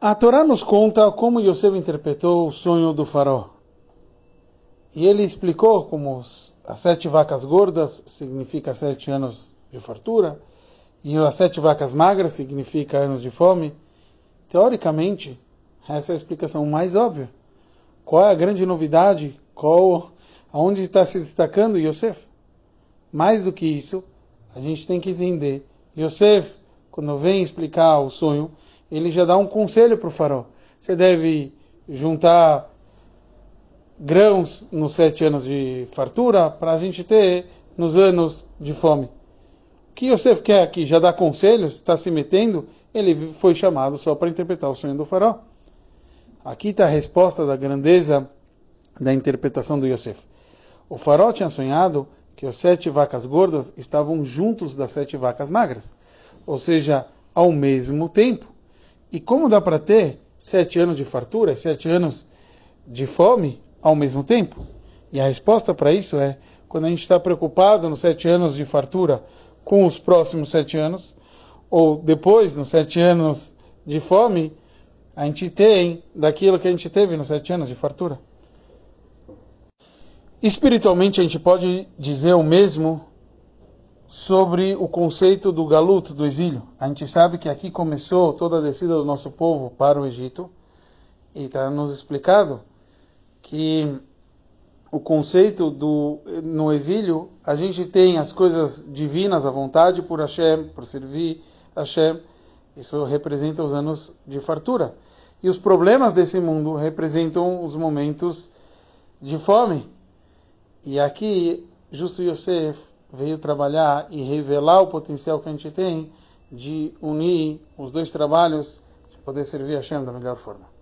A Torá nos conta como Yosef interpretou o sonho do faraó. E ele explicou como as sete vacas gordas significa sete anos de fartura, e as sete vacas magras significa anos de fome. Teoricamente, essa é a explicação mais óbvia. Qual é a grande novidade? Qual, aonde está se destacando Yosef? Mais do que isso, a gente tem que entender. Yosef, quando vem explicar o sonho, ele já dá um conselho para o faraó. Você deve juntar grãos nos sete anos de fartura para a gente ter nos anos de fome. O que Yosef quer aqui? Já dá conselhos? Está se metendo? Ele foi chamado só para interpretar o sonho do faraó. Aqui está a resposta da grandeza da interpretação do Yosef. O faraó tinha sonhado que as sete vacas gordas estavam juntos das sete vacas magras, ou seja, ao mesmo tempo. E como dá para ter sete anos de fartura, sete anos de fome ao mesmo tempo? E a resposta para isso é quando a gente está preocupado nos sete anos de fartura com os próximos sete anos, ou depois, nos sete anos de fome, a gente tem daquilo que a gente teve nos sete anos de fartura. Espiritualmente, a gente pode dizer o mesmo sobre o conceito do galuto, do exílio. A gente sabe que aqui começou toda a descida do nosso povo para o Egito, e está nos explicado que o conceito do no exílio, a gente tem as coisas divinas à vontade por Hashem, por servir Hashem. Isso representa os anos de fartura. E os problemas desse mundo representam os momentos de fome. E aqui, justo Yosef veio trabalhar e revelar o potencial que a gente tem de unir os dois trabalhos, de poder servir a Hashem da melhor forma.